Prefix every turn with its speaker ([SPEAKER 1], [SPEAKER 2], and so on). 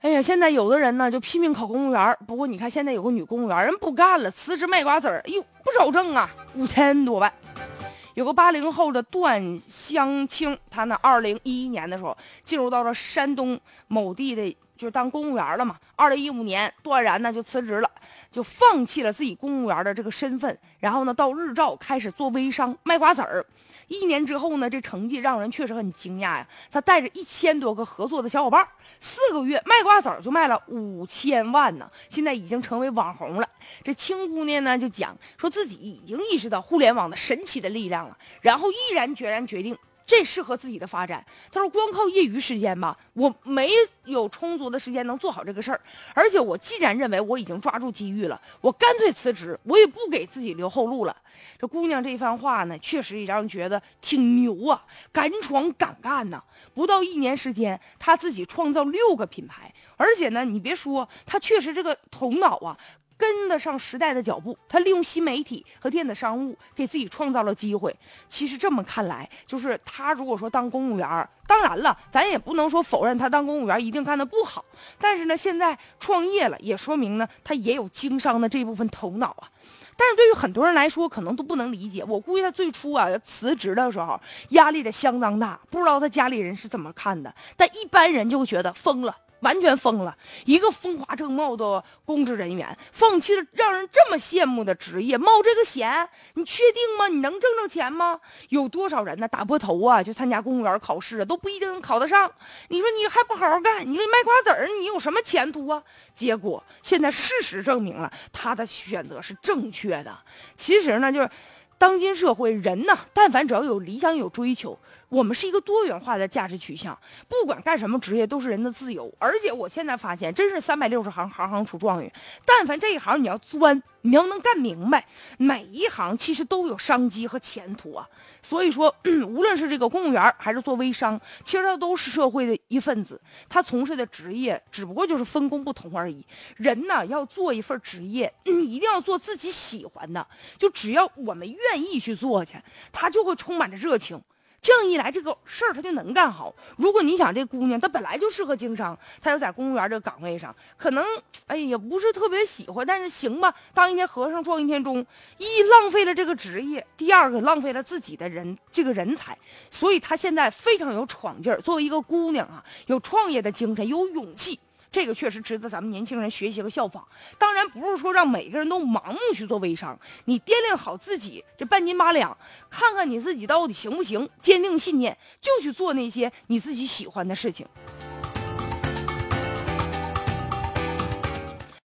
[SPEAKER 1] 哎呀，现在有的人呢就拼命考公务员，不过你看现在有个女公务员人不干了，辞职卖瓜子儿，哎呦不少挣啊，五千多万。有个八零后的段香清，他呢二零一一年的时候进入到了山东某地的。就是当公务员了嘛。二零一五年，段然呢就辞职了，就放弃了自己公务员的这个身份，然后呢到日照开始做微商卖瓜子儿。一年之后呢，这成绩让人确实很惊讶呀。他带着一千多个合作的小伙伴，四个月卖瓜子儿就卖了五千万呢，现在已经成为网红了。这青姑娘呢就讲说自己已经意识到互联网的神奇的力量了，然后毅然决然决定。这适合自己的发展。他说：“光靠业余时间吧，我没有充足的时间能做好这个事儿。而且我既然认为我已经抓住机遇了，我干脆辞职，我也不给自己留后路了。”这姑娘这番话呢，确实也让人觉得挺牛啊，敢闯敢干呐！不到一年时间，她自己创造六个品牌，而且呢，你别说，她确实这个头脑啊。跟得上时代的脚步，他利用新媒体和电子商务给自己创造了机会。其实这么看来，就是他如果说当公务员，当然了，咱也不能说否认他当公务员一定干得不好。但是呢，现在创业了，也说明呢，他也有经商的这部分头脑啊。但是对于很多人来说，可能都不能理解。我估计他最初啊辞职的时候，压力得相当大，不知道他家里人是怎么看的。但一般人就会觉得疯了。完全疯了！一个风华正茂的公职人员，放弃了让人这么羡慕的职业，冒这个险，你确定吗？你能挣着钱吗？有多少人呢？打破头啊，就参加公务员考试啊，都不一定能考得上。你说你还不好好干？你说卖瓜子儿，你有什么前途啊？结果现在事实证明了他的选择是正确的。其实呢，就是当今社会人呢，但凡只要有理想、有追求。我们是一个多元化的价值取向，不管干什么职业都是人的自由。而且我现在发现，真是三百六十行，行行出状元。但凡这一行你要钻，你要能干明白，每一行其实都有商机和前途啊。所以说，无论是这个公务员还是做微商，其实他都是社会的一份子。他从事的职业只不过就是分工不同而已。人呢，要做一份职业，一定要做自己喜欢的。就只要我们愿意去做去，他就会充满着热情。这样一来，这个事儿他就能干好。如果你想这姑娘，她本来就适合经商，她要在公务员这个岗位上，可能哎也不是特别喜欢，但是行吧，当一天和尚撞一天钟，一浪费了这个职业，第二个浪费了自己的人这个人才，所以她现在非常有闯劲儿。作为一个姑娘啊，有创业的精神，有勇气。这个确实值得咱们年轻人学习和效仿。当然不是说让每个人都盲目去做微商，你掂量好自己这半斤八两，看看你自己到底行不行，坚定信念，就去做那些你自己喜欢的事情。